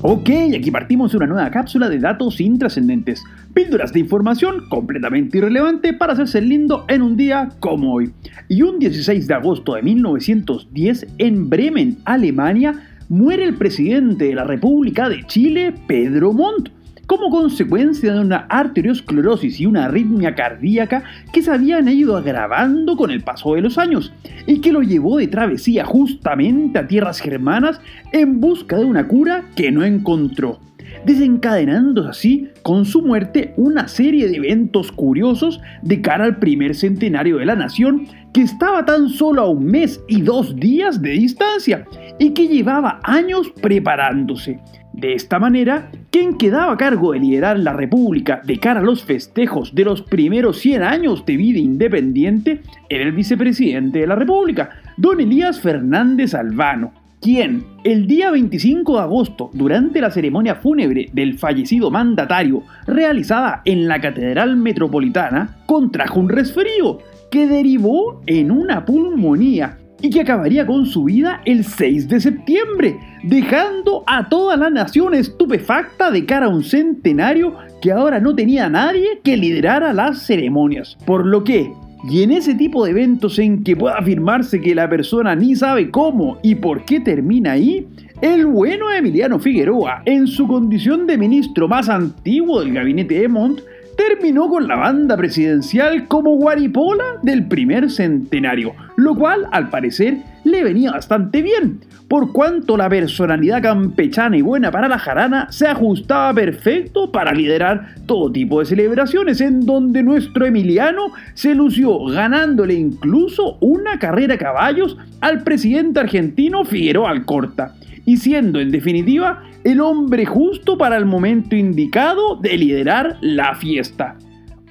Ok, aquí partimos una nueva cápsula de datos intrascendentes. Píldoras de información completamente irrelevante para hacerse lindo en un día como hoy. Y un 16 de agosto de 1910, en Bremen, Alemania, muere el presidente de la República de Chile, Pedro Montt como consecuencia de una arteriosclerosis y una arritmia cardíaca que se habían ido agravando con el paso de los años y que lo llevó de travesía justamente a tierras germanas en busca de una cura que no encontró desencadenando así con su muerte una serie de eventos curiosos de cara al primer centenario de la nación que estaba tan solo a un mes y dos días de distancia y que llevaba años preparándose. De esta manera, quien quedaba a cargo de liderar la República de cara a los festejos de los primeros 100 años de vida independiente era el vicepresidente de la República, don Elías Fernández Albano, quien el día 25 de agosto, durante la ceremonia fúnebre del fallecido mandatario realizada en la Catedral Metropolitana, contrajo un resfrío que derivó en una pulmonía y que acabaría con su vida el 6 de septiembre, dejando a toda la nación estupefacta de cara a un centenario que ahora no tenía nadie que liderara las ceremonias. Por lo que, y en ese tipo de eventos en que pueda afirmarse que la persona ni sabe cómo y por qué termina ahí, el bueno Emiliano Figueroa, en su condición de ministro más antiguo del gabinete de Montt, terminó con la banda presidencial como guaripola del primer centenario, lo cual al parecer le venía bastante bien, por cuanto la personalidad campechana y buena para la jarana se ajustaba perfecto para liderar todo tipo de celebraciones, en donde nuestro Emiliano se lució ganándole incluso una carrera caballos al presidente argentino Figueroa Alcorta, y siendo en definitiva el hombre justo para el momento indicado de liderar la fiesta.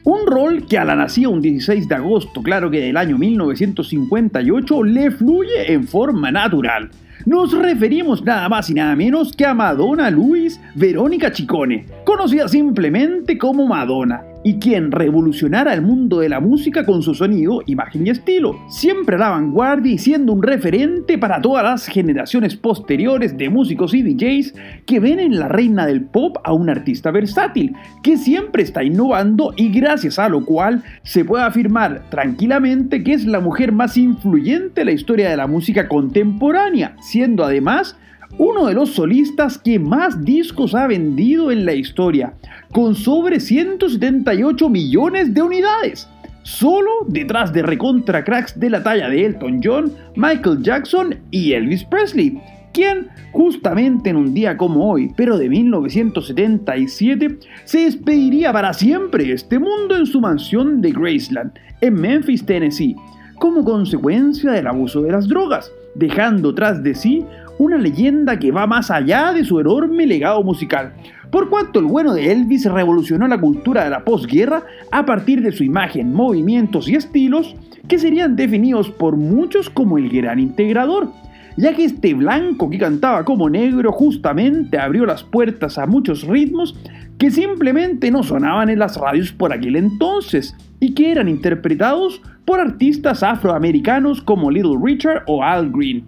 Un rol que a la nacida un 16 de agosto, claro que del año 1958, le fluye en forma natural. Nos referimos nada más y nada menos que a Madonna Luis Verónica Chicone, conocida simplemente como Madonna y quien revolucionara el mundo de la música con su sonido, imagen y estilo, siempre a la vanguardia y siendo un referente para todas las generaciones posteriores de músicos y DJs que ven en la reina del pop a un artista versátil, que siempre está innovando y gracias a lo cual se puede afirmar tranquilamente que es la mujer más influyente de la historia de la música contemporánea, siendo además uno de los solistas que más discos ha vendido en la historia, con sobre 178 millones de unidades. Solo detrás de recontra cracks de la talla de Elton John, Michael Jackson y Elvis Presley, quien justamente en un día como hoy, pero de 1977, se despediría para siempre este mundo en su mansión de Graceland, en Memphis, Tennessee, como consecuencia del abuso de las drogas, dejando tras de sí una leyenda que va más allá de su enorme legado musical, por cuanto el bueno de Elvis revolucionó la cultura de la posguerra a partir de su imagen, movimientos y estilos que serían definidos por muchos como el gran integrador, ya que este blanco que cantaba como negro justamente abrió las puertas a muchos ritmos que simplemente no sonaban en las radios por aquel entonces y que eran interpretados por artistas afroamericanos como Little Richard o Al Green.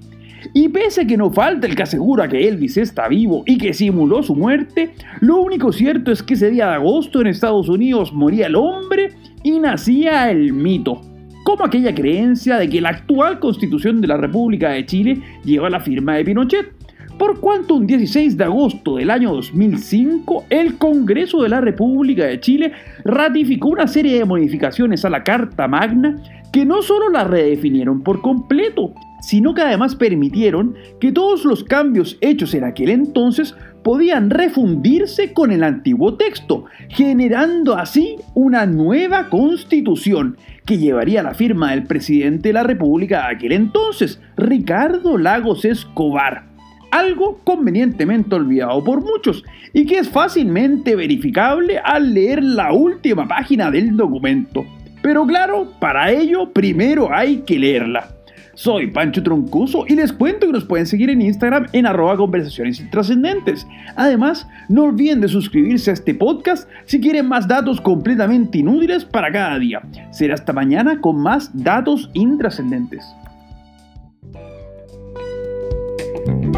Y pese a que no falta el que asegura que Elvis está vivo y que simuló su muerte, lo único cierto es que ese día de agosto en Estados Unidos moría el hombre y nacía el mito. Como aquella creencia de que la actual constitución de la República de Chile lleva la firma de Pinochet. Por cuanto un 16 de agosto del año 2005, el Congreso de la República de Chile ratificó una serie de modificaciones a la Carta Magna que no solo la redefinieron por completo, sino que además permitieron que todos los cambios hechos en aquel entonces podían refundirse con el antiguo texto, generando así una nueva constitución que llevaría la firma del presidente de la República de aquel entonces, Ricardo Lagos Escobar. Algo convenientemente olvidado por muchos y que es fácilmente verificable al leer la última página del documento. Pero claro, para ello primero hay que leerla. Soy Pancho Troncoso y les cuento que nos pueden seguir en Instagram en arroba conversaciones intrascendentes. Además, no olviden de suscribirse a este podcast si quieren más datos completamente inútiles para cada día. Será hasta mañana con más datos intrascendentes.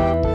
Thank you.